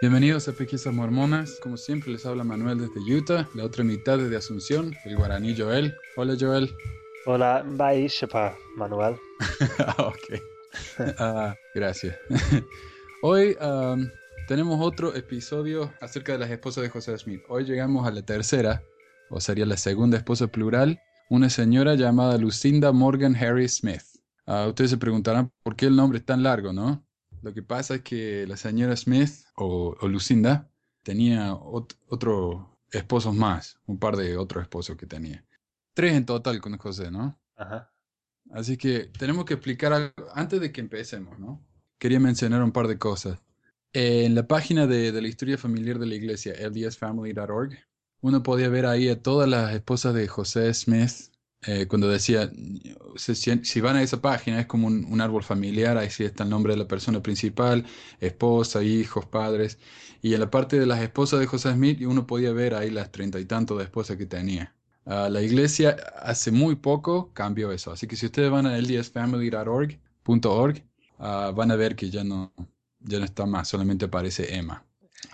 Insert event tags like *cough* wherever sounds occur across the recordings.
Bienvenidos a Pequisas Mormonas. Como siempre les habla Manuel desde Utah, la otra mitad desde Asunción, el guaraní Joel. Hola Joel. Hola, bye, Shepa, Manuel. *laughs* ok. Ah, gracias. Hoy um, tenemos otro episodio acerca de las esposas de José Smith. Hoy llegamos a la tercera, o sería la segunda esposa plural, una señora llamada Lucinda Morgan Harry Smith. Ah, ustedes se preguntarán por qué el nombre es tan largo, ¿no? Lo que pasa es que la señora Smith o, Lucinda tenía otros esposos más, un par de otros esposos que tenía. Tres en total con José, ¿no? Ajá. Así que tenemos que explicar algo antes de que empecemos, ¿no? Quería mencionar un par de cosas. En la página de, de la historia familiar de la iglesia, ldsfamily.org, uno podía ver ahí a todas las esposas de José Smith eh, cuando decía, si, van a esa página es como un, árbol familiar, ahí sí está el nombre de la persona principal, esposa, hijos, padres, y en la parte de las esposas de José Smith uno podía ver ahí las treinta y tanto de esposas que tenía. Ah, la iglesia hace muy poco cambió eso, así que si ustedes van a ldsfamily.org, uh, van a ver que ya no, ya no está más, solamente aparece Emma.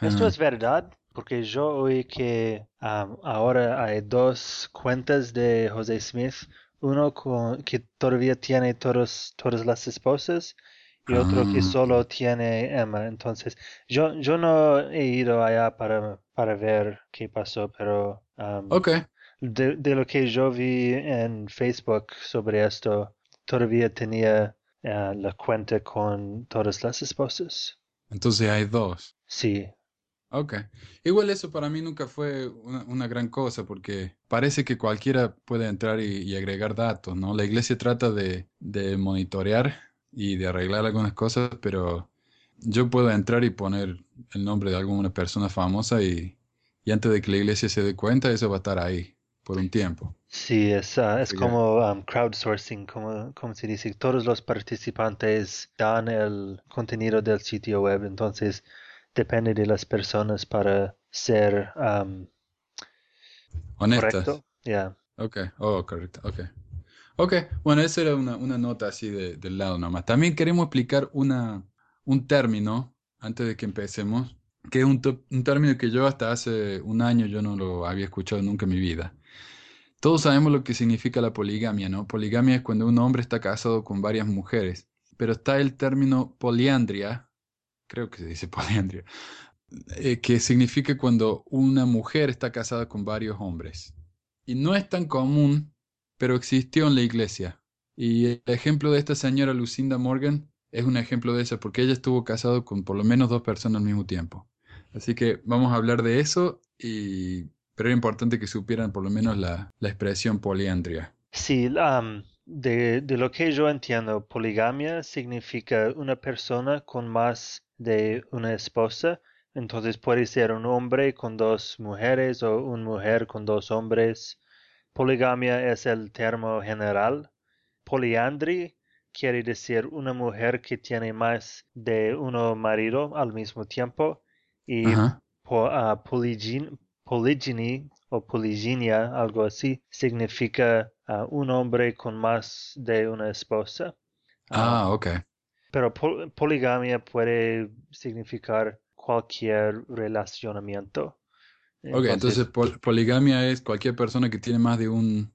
¿Esto ah. es verdad? Porque yo oí que ahora hay dos cuentas de José Smith, uno con, que todavía tiene todos, todas las esposas y otro que ah. solo tiene Emma. Entonces, yo, yo no he ido allá para, para ver qué pasó, pero de, de, lo que yo vi en Facebook sobre esto, todavía tenía eh, la cuenta con todas las esposas. Entonces hay dos. Sí. Ok. Igual eso para mí nunca fue una, gran cosa porque parece que cualquiera puede entrar y, agregar datos, ¿no? La iglesia trata de, monitorear y de arreglar algunas cosas, pero yo puedo entrar y poner el nombre de alguna persona famosa y, antes de que la iglesia se dé cuenta, eso va a estar ahí por un tiempo. Sí, es, ah, es como um, crowdsourcing, como, como se dice. Todos los participantes dan el contenido del sitio web, entonces depende de las personas para ser um, honestas. Correcto. Yeah. Ok, oh, correcto, ok. Ok, bueno, esa era una, nota así de, del lado nomás. También queremos explicar una, un término, antes de que empecemos, que es un, un término que yo hasta hace un año yo no lo había escuchado nunca en mi vida. Todos sabemos lo que significa la poligamia, ¿no? Poligamia es cuando un hombre está casado con varias mujeres, pero está el término poliandria, creo que se dice poliandria, eh, que significa cuando una mujer está casada con varios hombres. Y no es tan común, pero existió en la iglesia. Y el ejemplo de esta señora Lucinda Morgan es un ejemplo de eso, porque ella estuvo casada con por lo menos dos personas al mismo tiempo. Así que vamos a hablar de eso, y, pero era importante que supieran por lo menos la, la expresión poliandria. Sí, de, de, lo que yo entiendo, poligamia significa una persona con más de una esposa, entonces puede ser un hombre con dos mujeres o una mujer con dos hombres. Poligamia es el término general. Poliandry quiere decir una mujer que tiene más de uno marido al mismo tiempo. Y uh, polygyny o polygynia, algo así, significa ah, un hombre con más de una esposa. Ah, ok. Pero poligamia puede significar cualquier relacionamiento. ok, entonces poligamia es cualquier persona que tiene más de un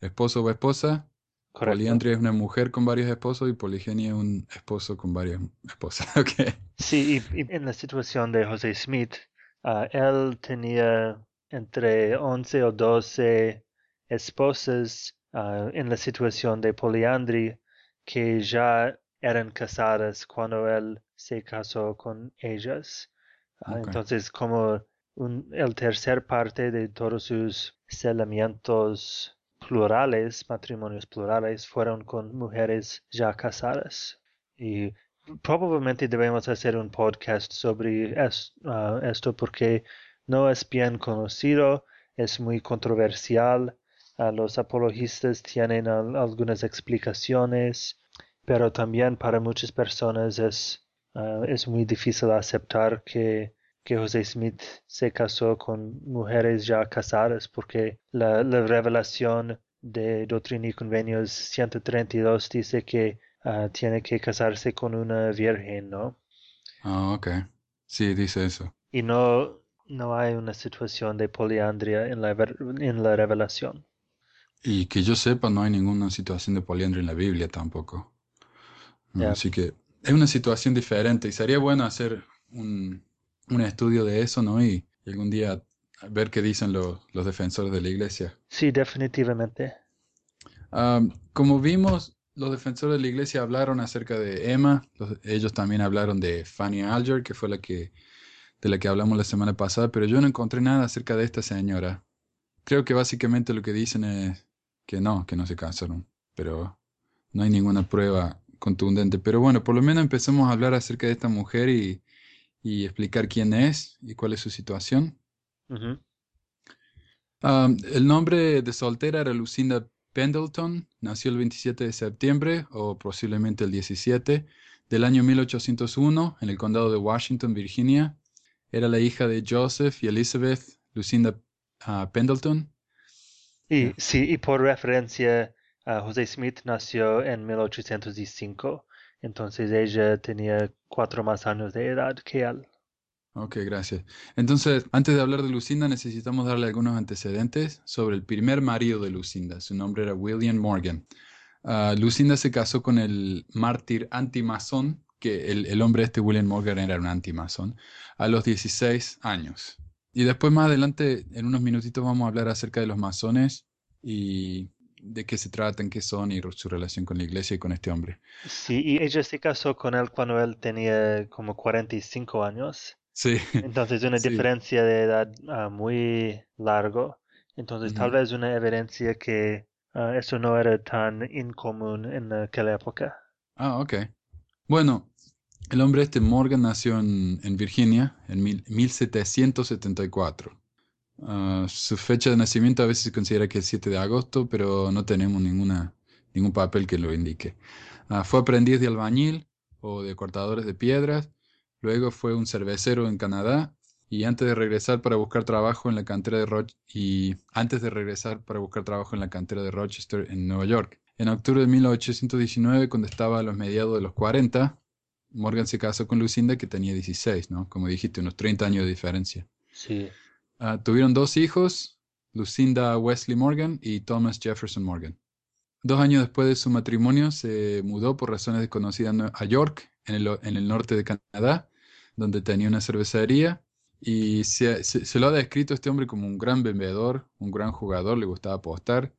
esposo o esposa. Poliandria es una mujer con varios esposos y poligenia es un esposo con varias esposas. *laughs* Okay. Sí, y, en la situación de José Smith, ah, él tenía entre 11 o 12 esposas ah, en la situación de poliandria que ya eran casadas cuando él se casó con ellas. Ah, entonces, como un, el tercer parte de todos sus celamientos plurales, matrimonios plurales, fueron con mujeres ya casadas. Y probablemente debemos hacer un podcast sobre ah, esto porque no es bien conocido, es muy controversial. Ah, los apologistas tienen algunas explicaciones pero también para muchas personas es, ah, es muy difícil aceptar que, que José Smith se casó con mujeres ya casadas porque la, revelación de Doctrina y Convenios 132 dice que ah, tiene que casarse con una virgen, ¿no? Ah, ok. Sí, dice eso. Y no, no hay una situación de poliandria en la, en la revelación. Y que yo sepa, no hay ninguna situación de poliandria en la Biblia tampoco. Ya. Así que es una situación diferente y sería bueno hacer un, un estudio de eso, ¿no? Y, y algún día ver qué dicen los, los defensores de la iglesia. Sí, definitivamente. Am, como vimos, los defensores de la iglesia hablaron acerca de Emma, los- ellos también hablaron de Fanny Alger, que fue la que, de la que hablamos la semana pasada, pero yo no encontré nada acerca de esta señora. Creo que básicamente lo que dicen es que no, que no se casaron, pero no hay ninguna prueba contundente. Pero bueno, por lo menos empecemos a hablar acerca de esta mujer y, y explicar quién es y cuál es su situación. Um, el nombre de soltera era Lucinda Pendleton, nació el 27 de septiembre o posiblemente el 17 del año 1801 en el condado de Washington, Virginia. Era la hija de Joseph y Elizabeth Lucinda ah, Pendleton. Y sí, y por referencia, ah, José Smith nació en 1805, entonces ella tenía cuatro más años de edad que él. Ok, gracias. Entonces, antes de hablar de Lucinda, necesitamos darle algunos antecedentes sobre el primer marido de Lucinda. Su nombre era William Morgan. Ah, Lucinda se casó con el mártir antimasón, que el, el hombre este, William Morgan, era un antimasón, a los 16 años. Y después, más adelante, en unos minutitos, vamos a hablar acerca de los masones y de qué se tratan, qué son y su relación con la iglesia y con este hombre. Sí, y ella se casó con él cuando él tenía como 45 años. Sí, Entonces una *laughs* sí. diferencia de edad ah, muy largo. Entonces tal vez una evidencia que ah, eso no era tan incomún en aquella época. Ah, ok. Bueno, el hombre este Morgan nació en, en Virginia en mil- 1774. Ah, su fecha de nacimiento a veces se considera que es 7 de agosto, pero no tenemos ninguna, ningún papel que lo indique. Ah, fue aprendiz de albañil o de cortadores de piedras, luego fue un cervecero en Canadá y antes de regresar para buscar trabajo en la cantera de y antes de regresar para buscar trabajo en la cantera de Rochester en Nueva York. En octubre de 1819, cuando estaba a los mediados de los 40, Morgan se casó con Lucinda que tenía 16, ¿no? Como dijiste, unos 30 años de diferencia. Sí. Ah, tuvieron dos hijos, Lucinda Wesley Morgan y Thomas Jefferson Morgan. Dos años después de su matrimonio se mudó por razones desconocidas a York, en el, en el norte de Canadá, donde tenía una cervecería. Y se, se- lo ha descrito este hombre como un gran vendedor, un gran jugador, le gustaba apostar.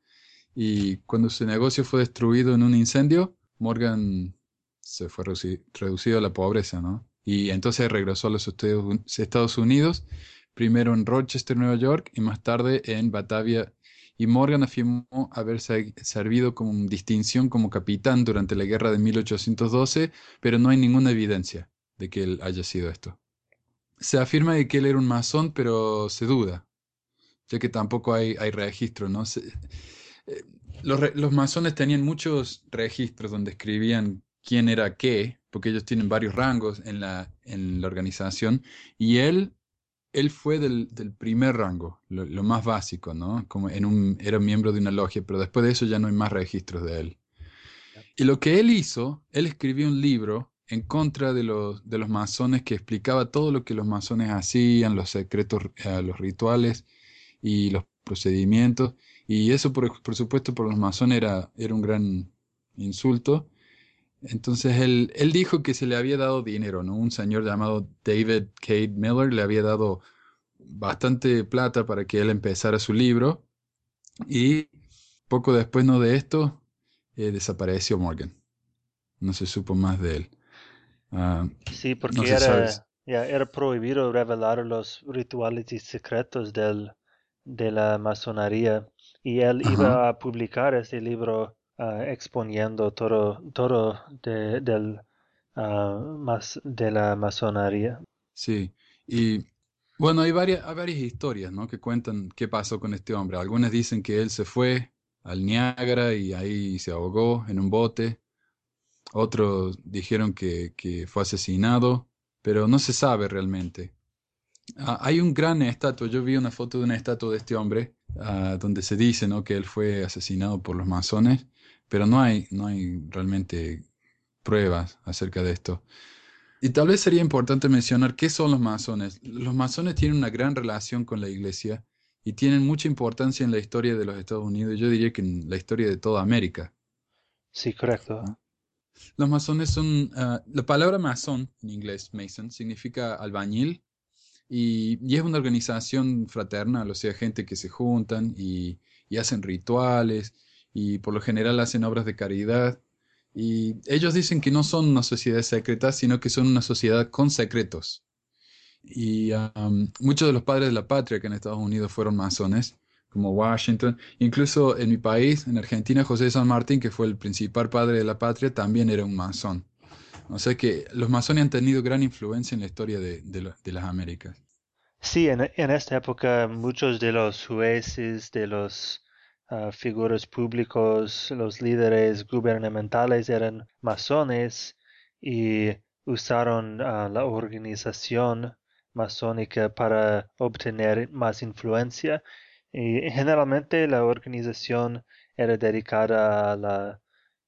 Y cuando su negocio fue destruido en un incendio, Morgan se fue reduci- reducido a la pobreza, ¿no? Y entonces regresó a los Estados Unidos, primero en Rochester, Nueva York, y más tarde en Batavia. Y Morgan afirmó haber se- servido con distinción como capitán durante la guerra de 1812, pero no hay ninguna evidencia de que él haya sido esto. Se afirma de que él era un masón, pero se duda, ya que tampoco hay, hay registro, ¿no? Eh, los, los masones tenían muchos registros donde escribían quién era qué, porque ellos tienen varios rangos en la, en la organización, y él, él fue del, del primer rango, lo, lo más básico, ¿no? Como en un, era miembro de una logia, pero después de eso ya no hay más registros de él. Y lo que él hizo, él escribió un libro en contra de los, de los masones que explicaba todo lo que los masones hacían, los secretos, eh, los rituales y los procedimientos. Y eso, por, por supuesto, por los masones era, era un gran insulto. Entonces él, él dijo que se le había dado dinero, ¿no? Un señor llamado David Cade Miller le había dado bastante plata para que él empezara su libro. Y poco después, ¿no? de esto, eh, desapareció Morgan. No se supo más de él. Ah, Sí, porque era, ya, era prohibido revelar los rituales y secretos del, de la masonería. Y él Ajá. iba a publicar ese libro ah, exponiendo todo, todo de, del, mas- de la masonería. Sí, y bueno, hay varias, hay varias historias, ¿no? que cuentan qué pasó con este hombre. Algunas dicen que él se fue al Niágara y ahí se ahogó en un bote. Otros dijeron que, que fue asesinado, pero no se sabe realmente. Ah, hay un gran estatua, yo vi una foto de una estatua de este hombre, ah, donde se dice, ¿no? que él fue asesinado por los masones, pero no hay, no hay realmente pruebas acerca de esto. Y tal vez sería importante mencionar qué son los masones. Los masones tienen una gran relación con la iglesia y tienen mucha importancia en la historia de los Estados Unidos, yo diría que en la historia de toda América. Sí, correcto. ¿no? Los masones son, ah, la palabra masón en inglés, mason, significa albañil y, y es una organización fraternal, o sea, gente que se juntan y, y hacen rituales y por lo general hacen obras de caridad. Y ellos dicen que no son una sociedad secreta, sino que son una sociedad con secretos. Y muchos de los padres de la patria que en Estados Unidos fueron masones, como Washington, incluso en mi país, en Argentina, José San Martín, que fue el principal padre de la patria, también era un masón. O sea que los masones han tenido gran influencia en la historia de, de, las Américas. Sí, en, esta época muchos de los jueces, de los uh, figuras públicos, los líderes gubernamentales eran masones y usaron uh, la organización masónica para obtener más influencia y generalmente la organización era dedicada a la,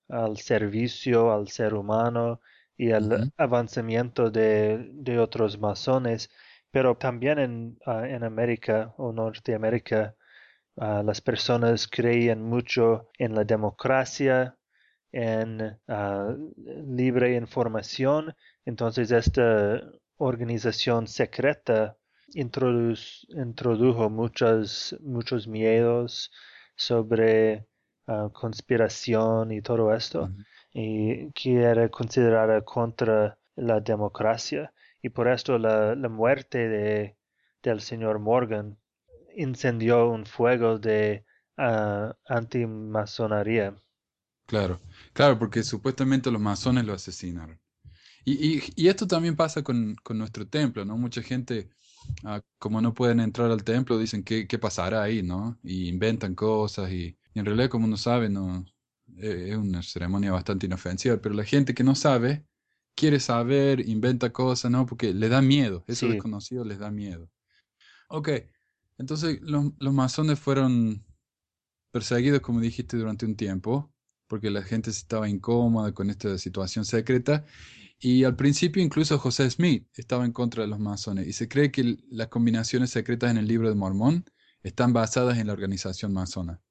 al servicio al ser humano y al uh -huh. avanzamiento de, de, otros masones, pero también en, uh, en América o Norteamérica uh, las personas creían mucho en la democracia, en libre información, entonces esta organización secreta introdujo muchos, muchos miedos sobre uh, conspiración y todo esto, -huh. y que era considerada contra la democracia. Y por esto la, la muerte de, del señor Morgan incendió un fuego de uh, antimasonería. Claro, claro, porque supuestamente los masones lo asesinaron. Y, y, y, esto también pasa con, con, nuestro templo, ¿no? Mucha gente, ah, como no pueden entrar al templo, dicen qué, qué pasará ahí, ¿no? Y inventan cosas y, y en realidad, como uno sabe, no, eh, es una ceremonia bastante inofensiva, pero la gente que no sabe, quiere saber, inventa cosas, ¿no? Porque le da miedo, eso sí. desconocido les da miedo. Ok, entonces los, los masones fueron perseguidos, como dijiste, durante un tiempo, porque la gente estaba incómoda con esta situación secreta y al principio incluso José Smith estaba en contra de los masones y se cree que las combinaciones secretas en el libro de Mormón están basadas en la organización masona.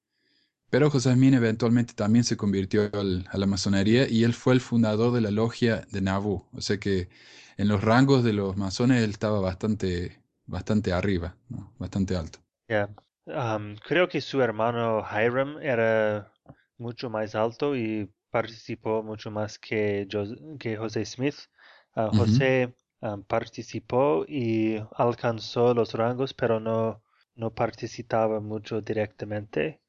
Pero José Smith eventualmente también se convirtió a la masonería y él fue el fundador de la logia de Nauvoo. O sea que en los rangos de los masones él estaba bastante, bastante arriba, ¿no? bastante alto. Yeah. Um, creo que su hermano Hiram era mucho más alto y participó mucho más que, Jos que José Smith. Uh, José uh -huh. um, participó y alcanzó los rangos, pero no, no participaba mucho directamente.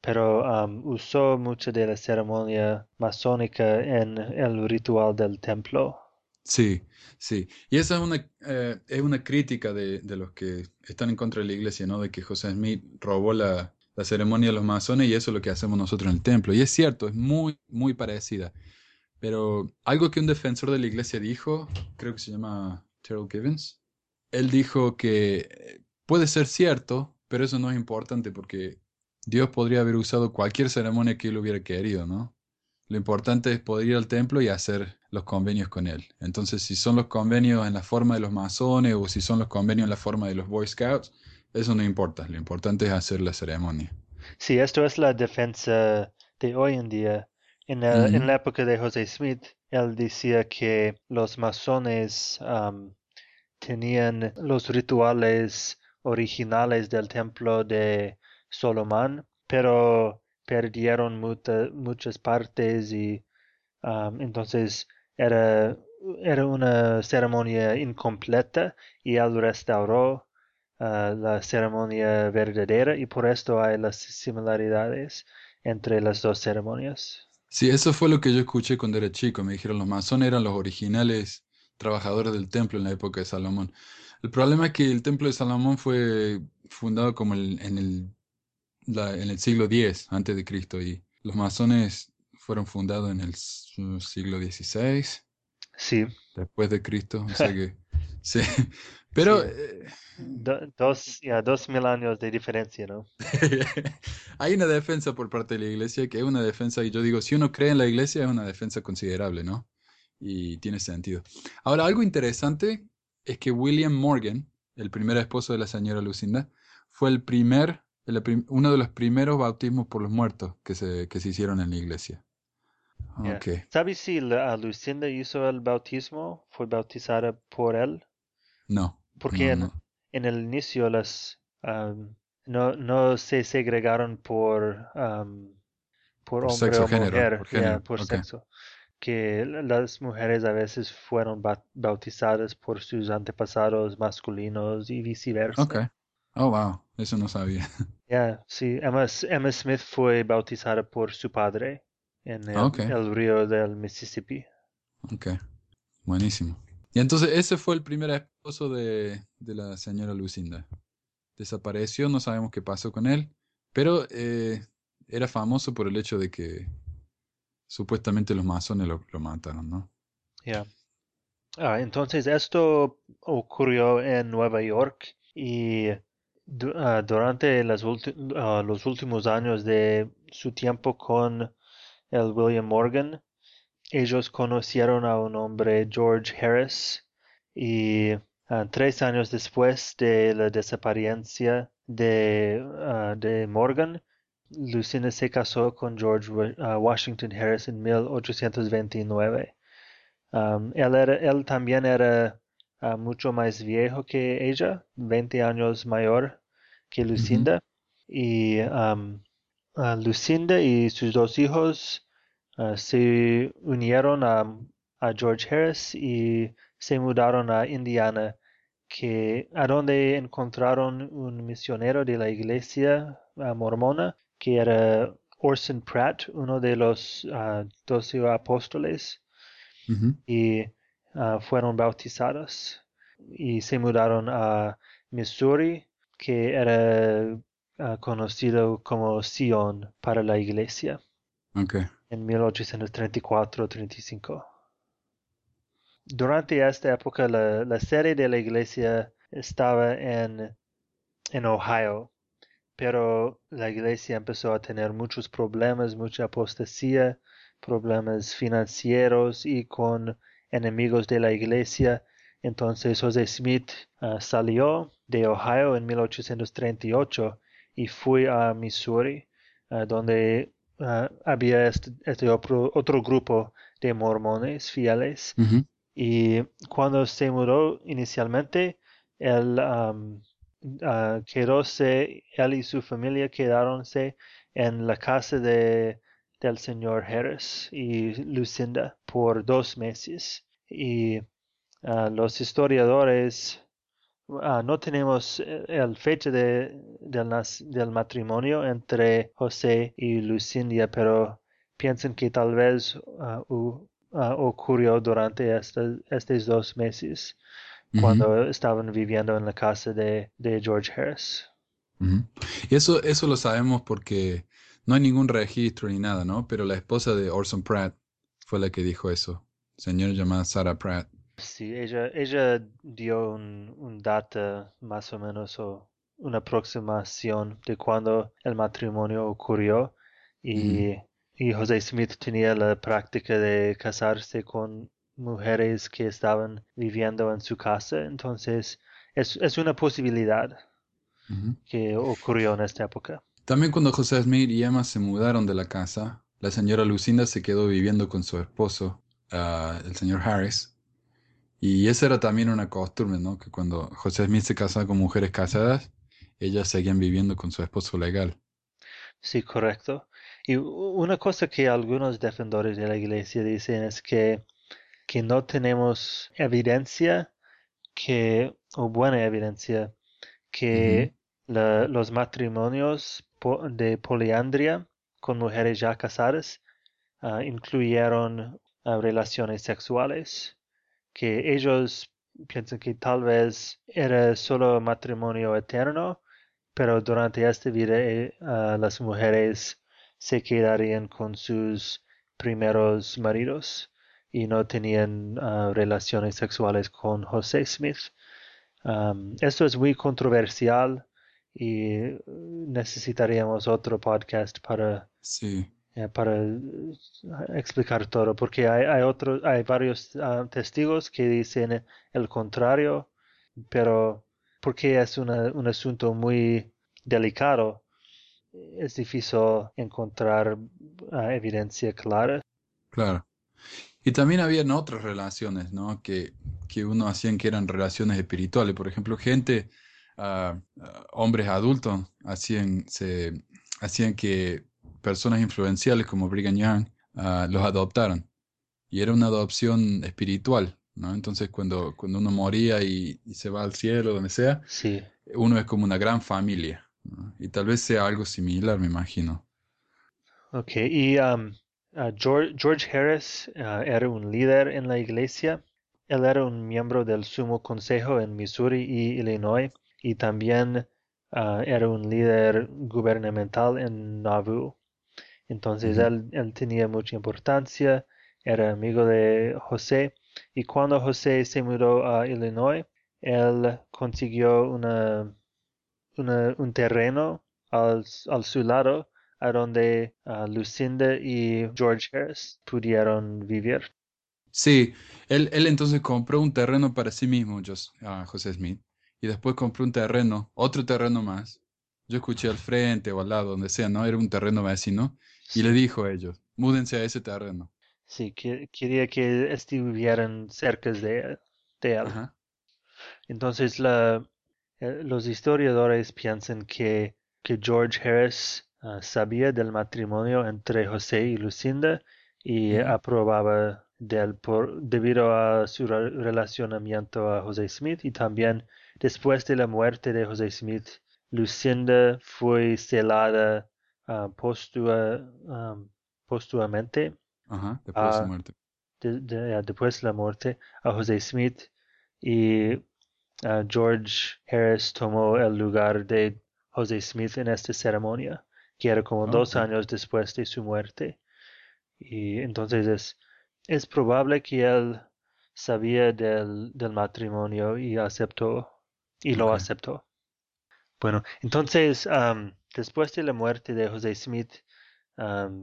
Pero um, usó mucho de la ceremonia masónica en el ritual del templo. Sí, sí. Y esa es una, eh, es una crítica de, de, los que están en contra de la iglesia, ¿no? De que José Smith robó la, la ceremonia de los masones y eso es lo que hacemos nosotros en el templo. Y es cierto, es muy, muy parecida. Pero algo que un defensor de la iglesia dijo, creo que se llama Terrell Givens, él dijo que puede ser cierto, pero eso no es importante porque Dios podría haber usado cualquier ceremonia que él hubiera querido, ¿no? Lo importante es poder ir al templo y hacer los convenios con él. Entonces, si son los convenios en la forma de los masones o si son los convenios en la forma de los Boy Scouts, eso no importa, lo importante es hacer la ceremonia. Sí, esto es la defensa de hoy en día. En, la, uh -huh. en la época de José Smith, él decía que los masones um, tenían los rituales originales del templo de Solomón, pero perdieron mucha, muchas partes y entonces era, era una ceremonia incompleta y él restauró Uh, la ceremonia verdadera y por esto hay las similaridades entre las dos ceremonias. Sí, eso fue lo que yo escuché cuando era chico. Me dijeron los masones eran los originales trabajadores del templo en la época de Salomón. El problema es que el templo de Salomón fue fundado como en, el, la, en el siglo X antes de Cristo y los masones fueron fundados en el siglo XVI. Sí. Después de Cristo, o sea que *laughs* sí. Pero sí. Do, dos, ya, dos mil años de diferencia, ¿no? *laughs* Hay una defensa por parte de la iglesia que es una defensa, y yo digo, si uno cree en la iglesia es una defensa considerable, ¿no? y tiene sentido. Ahora, algo interesante es que William Morgan, el primer esposo de la señora Lucinda, fue el primer, el uno de los primeros bautismos por los muertos que se, que se hicieron en la iglesia. Ok. ¿Sabes si la- Lucinda hizo el bautismo? ¿Fue bautizada por él? No. Porque no, en, no. en el inicio las no, no se segregaron por, am, por Por hombre sexo, o género, mujer, por sexo. Que la- las mujeres a veces fueron ba- bautizadas por sus antepasados masculinos y viceversa. Ok. Oh, wow. Eso no sabía. *laughs* Ya, sí, Emma, Emma Smith fue bautizada por su padre en el, Ok. el río del Mississippi. Ok. Buenísimo. Y entonces ese fue el primer esposo de, de la señora Lucinda. Desapareció, no sabemos qué pasó con él, pero eh, era famoso por el hecho de que supuestamente los masones lo, lo mataron, ¿no? Ya. Ah, entonces esto ocurrió en Nueva York y ah, durante las ah, los últimos años de su tiempo con el William Morgan, ellos conocieron a un hombre, George Harris, y ah, tres años después de la desaparición de, ah, de Morgan, Lucinda se casó con George Wa- ah, Washington Harris en 1829. Um, él, era, él también era ah, mucho más viejo que ella, 20 años mayor que Lucinda. Y um, Lucinda y sus dos hijos ah, se unieron a, a George Harris y se mudaron a Indiana, que, a donde encontraron un misionero de la iglesia ah, mormona, que era Orson Pratt, uno de los ah, doce apóstoles y fueron bautizados y se mudaron a Missouri, que era ah, conocido como Sion para la iglesia Ok. en 1834-35. Durante esta época la, la sede de la iglesia estaba en, en Ohio, pero la iglesia empezó a tener muchos problemas, mucha apostasía, problemas financieros y con enemigos de la iglesia. Entonces José Smith ah, salió de Ohio en 1838 y fue a Missouri, ah, donde ah, había este, este otro, otro grupo de mormones fieles. Y cuando se mudó inicialmente, él ah, quedóse, él y su familia quedaronse en la casa de, del señor Harris y Lucinda por dos meses. Y ah, los historiadores, ah, no tenemos eh, el fecha de, del, matrimonio entre José y Lucinda, pero piensan que tal vez ah, ocurrió durante estos dos meses cuando estaban viviendo en la casa de, de George Harris. Y eso, eso lo sabemos porque no hay ningún registro ni nada, ¿no? Pero la esposa de Orson Pratt fue la que dijo eso. Señora llamada Sarah Pratt. Sí, ella, ella dio un, un data más o menos o una aproximación de cuando el matrimonio ocurrió y, y José Smith tenía la práctica de casarse con mujeres que estaban viviendo en su casa, entonces es, es una posibilidad que ocurrió en esta época. También cuando José Smith y Emma se mudaron de la casa, la señora Lucinda se quedó viviendo con su esposo, ah, el señor Harris. Y esa era también una costumbre, ¿no? Que cuando José Smith se casaba con mujeres casadas, ellas seguían viviendo con su esposo legal. Sí, correcto. Y una cosa que algunos defensores de la iglesia dicen es que, que no tenemos evidencia que, o buena evidencia, que la- los matrimonios de poliandria con mujeres ya casadas ah, incluyeron ah, relaciones sexuales, que ellos piensan que tal vez era solo matrimonio eterno, pero durante esta vida ah, las mujeres se quedarían con sus primeros maridos y no tenían ah, relaciones sexuales con José Smith. Esto es muy controversial y necesitaríamos otro podcast para Sí. Eh, para explicar todo, porque hay, hay, hay varios uh, testigos que dicen el contrario, pero porque es una, un asunto muy delicado, es difícil encontrar uh, evidencia clara. Claro. Y también habían otras relaciones, ¿no? Que, que uno hacían que eran relaciones espirituales. Por ejemplo, gente, uh, hombres adultos, hacían, se, hacían que personas influenciales como Brigham Young los adoptaran. Y era una adopción espiritual, ¿no? Entonces cuando, cuando uno moría y, y se va al cielo, donde sea, Sí, uno es como una gran familia. ¿no? Y tal vez sea algo similar, me imagino. ok. Y um, uh, George, George Harris uh, era un líder en la iglesia. Él era un miembro del Sumo Consejo en Missouri y Illinois. Y también uh, era un líder gubernamental en Nauvoo. Entonces él, él tenía mucha importancia, era amigo de José. Y cuando José se mudó a Illinois, él consiguió una, una- un terreno al, al su lado a donde Lucinda y George Harris pudieron vivir. Sí, él, él entonces compró un terreno para sí mismo, ah, José Smith, y después compró un terreno, otro terreno más. Yo escuché al frente o al lado, donde sea, ¿no? Era un terreno vecino, y le dijo a ellos, múdense a ese terreno. sí, que- quería que estuvieran cerca de, de él. Ajá, Entonces la, eh, los historiadores piensan que, que George Harris ah, sabía del matrimonio entre José y Lucinda y aprobaba de él por, debido a su re- relacionamiento a José Smith y también después de la muerte de José Smith, Lucinda fue celada ah, postua- ah, póstumamente ajá, después de su a- muerte. de- de- ah, después de la muerte a José Smith y Ah, George Harris tomó el lugar de José Smith en esta ceremonia, que era como dos Ok, años después de su muerte. Y entonces es, es probable que él sabía del, del matrimonio y aceptó, y lo aceptó. Bueno, entonces, am, después de la muerte de José Smith,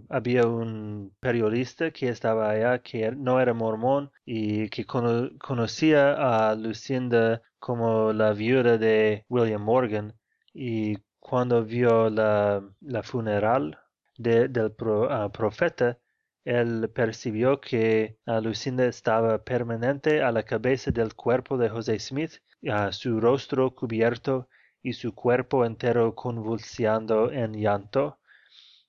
había un periodista que estaba allá que er- no era mormón y que cono- conocía a Lucinda como la viuda de William Morgan y cuando vio la, funeral de- del pro- ah, profeta, él percibió que ah, Lucinda estaba permanente a la cabeza del cuerpo de José Smith, ah, su rostro cubierto y su cuerpo entero convulsionando en llanto.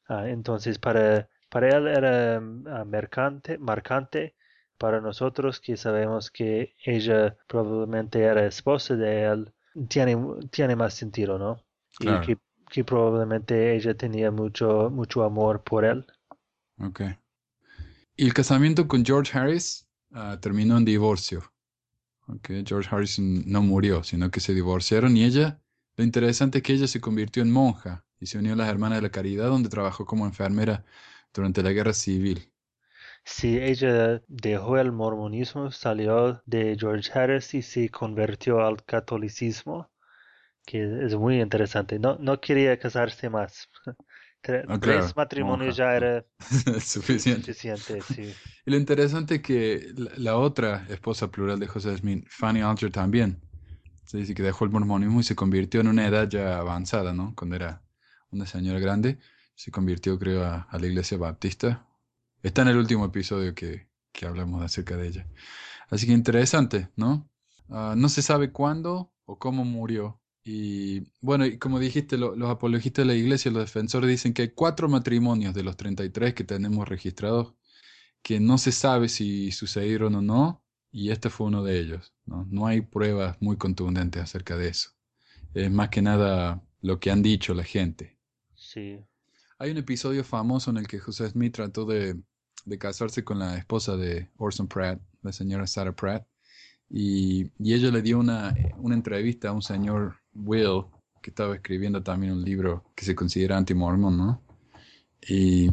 Ah, entonces, para, para él era ah, mercante, marcante, para nosotros que sabemos que ella probablemente era esposa de él, tiene, tiene más sentido, ¿no? Y claro, que, que probablemente ella tenía mucho, mucho amor por él. ok. Y el casamiento con George Harris ah, terminó en divorcio. Ok, George Harrison no murió, sino que se divorciaron y ella, lo interesante es que ella se convirtió en monja y se unió a las Hermanas de la Caridad, donde trabajó como enfermera durante la Guerra Civil. Si ella dejó el mormonismo, salió de George Harris y se convirtió al catolicismo, que es muy interesante. No, no quería casarse más. *laughs* Ah, Tres claro, matrimonios monja. ya era su- *laughs* Suficiente. suficiente, sí. Y lo interesante es que la, la otra esposa plural de José Smith, Fanny Alger, también. Se dice que dejó el mormonismo y se convirtió en una edad ya avanzada, ¿no? Cuando era una señora grande, se convirtió, creo, a, la iglesia baptista. Está en el último episodio que, que hablamos acerca de ella. Así que interesante, ¿no? Ah, no se sabe cuándo o cómo murió. Y bueno, y como dijiste, lo- los apologistas de la iglesia, los defensores dicen que hay cuatro matrimonios de los 33 que tenemos registrados que no se sabe si sucedieron o no, y este fue uno de ellos, ¿no? No hay pruebas muy contundentes acerca de eso. Es más que nada lo que han dicho la gente. Sí, Hay un episodio famoso en el que José Smith trató de, de casarse con la esposa de Orson Pratt, la señora Sarah Pratt, y, y ella le dio una, una entrevista a un señor Will, que estaba escribiendo también un libro que se considera anti-mormon, ¿no? Y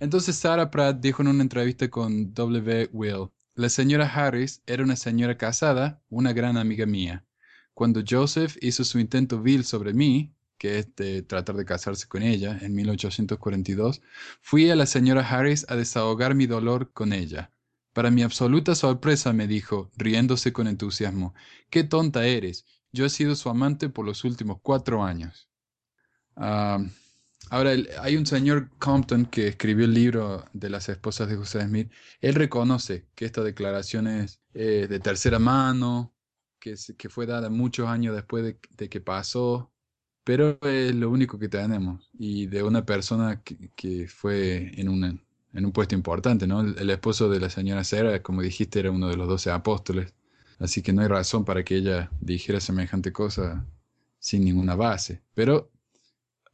entonces Sarah Pratt dijo en una entrevista con W. Will, la señora Harris era una señora casada, una gran amiga mía. Cuando Joseph hizo su intento vil sobre mí, que es de tratar de casarse con ella, en 1842, fui a la señora Harris a desahogar mi dolor con ella. Para mi absoluta sorpresa me dijo, riéndose con entusiasmo, Qué tonta eres. Yo he sido su amante por los últimos cuatro años. Ah, ahora, hay un señor Compton que escribió el libro de las esposas de José Smith. Él reconoce que esta declaración es eh, de tercera mano, que, fue dada muchos años después de, que pasó, pero es lo único que tenemos. Y de una persona que, fue en, en un puesto importante, ¿no? El, el esposo de la señora Sera, como dijiste, era uno de los doce apóstoles. Así que no hay razón para que ella dijera semejante cosa sin ninguna base. Pero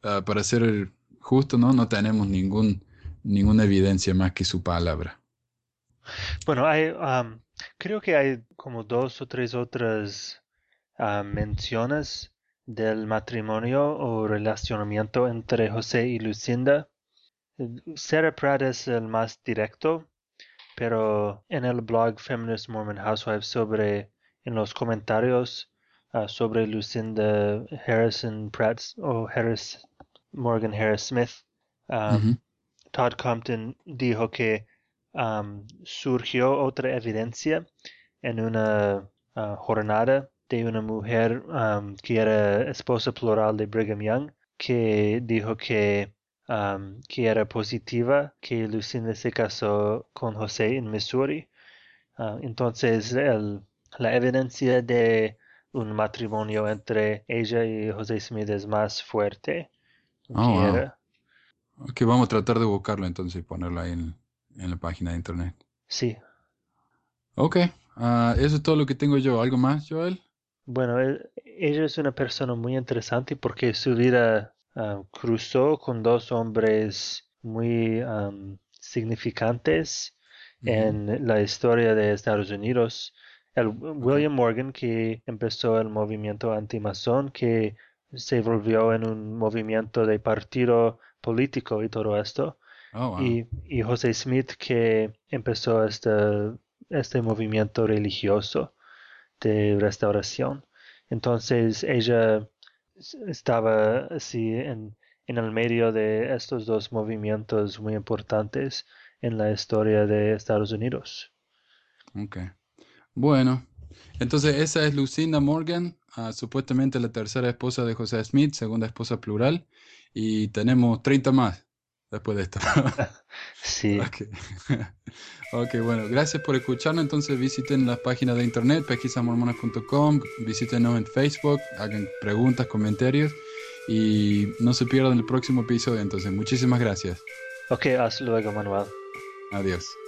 uh, para ser justo, ¿no? No tenemos ningún, ninguna evidencia más que su palabra. Bueno, hay, um, creo que hay como dos o tres otras uh, menciones del matrimonio o relacionamiento entre José y Lucinda. Sarah Pratt es el más directo, pero en el blog Feminist Mormon Housewives sobre, en los comentarios uh, sobre Lucinda Harrison Pratt o Harris Morgan Harris Smith, um. Todd Compton dijo que um, surgió otra evidencia en una uh, jornada de una mujer um, que era esposa plural de Brigham Young, que dijo que, um, que era positiva que Lucinda se casó con José en Missouri. Uh, entonces, el, la evidencia de un matrimonio entre ella y José Smith es más fuerte. Oh, wow. Ok, vamos a tratar de buscarlo entonces y ponerlo ahí en, en la página de internet. Sí. Ok, uh, eso es todo lo que tengo yo. ¿Algo más, Joel? Bueno, él, ella es una persona muy interesante porque su vida uh, cruzó con dos hombres muy um, significantes uh -huh. en la historia de Estados Unidos. El William. Morgan, que empezó el movimiento anti-masón, que se volvió en un movimiento de partido político y todo esto. Oh, wow. y, y, José Smith que empezó este, este movimiento religioso de restauración. Entonces ella estaba así en, en el medio de estos dos movimientos muy importantes en la historia de Estados Unidos. Ok. Bueno, entonces esa es Lucinda Morgan, uh, supuestamente la tercera esposa de José Smith, segunda esposa plural, y tenemos 30 más después de esto. *laughs* sí. *laughs* Okay. *laughs* ok, bueno, gracias por escucharnos. Entonces visiten la página de internet, pesquisamormonas.com, visítenos en Facebook, hagan preguntas, comentarios y no se pierdan el próximo episodio. Entonces, muchísimas gracias. Ok, hasta luego, Manuel. Adiós.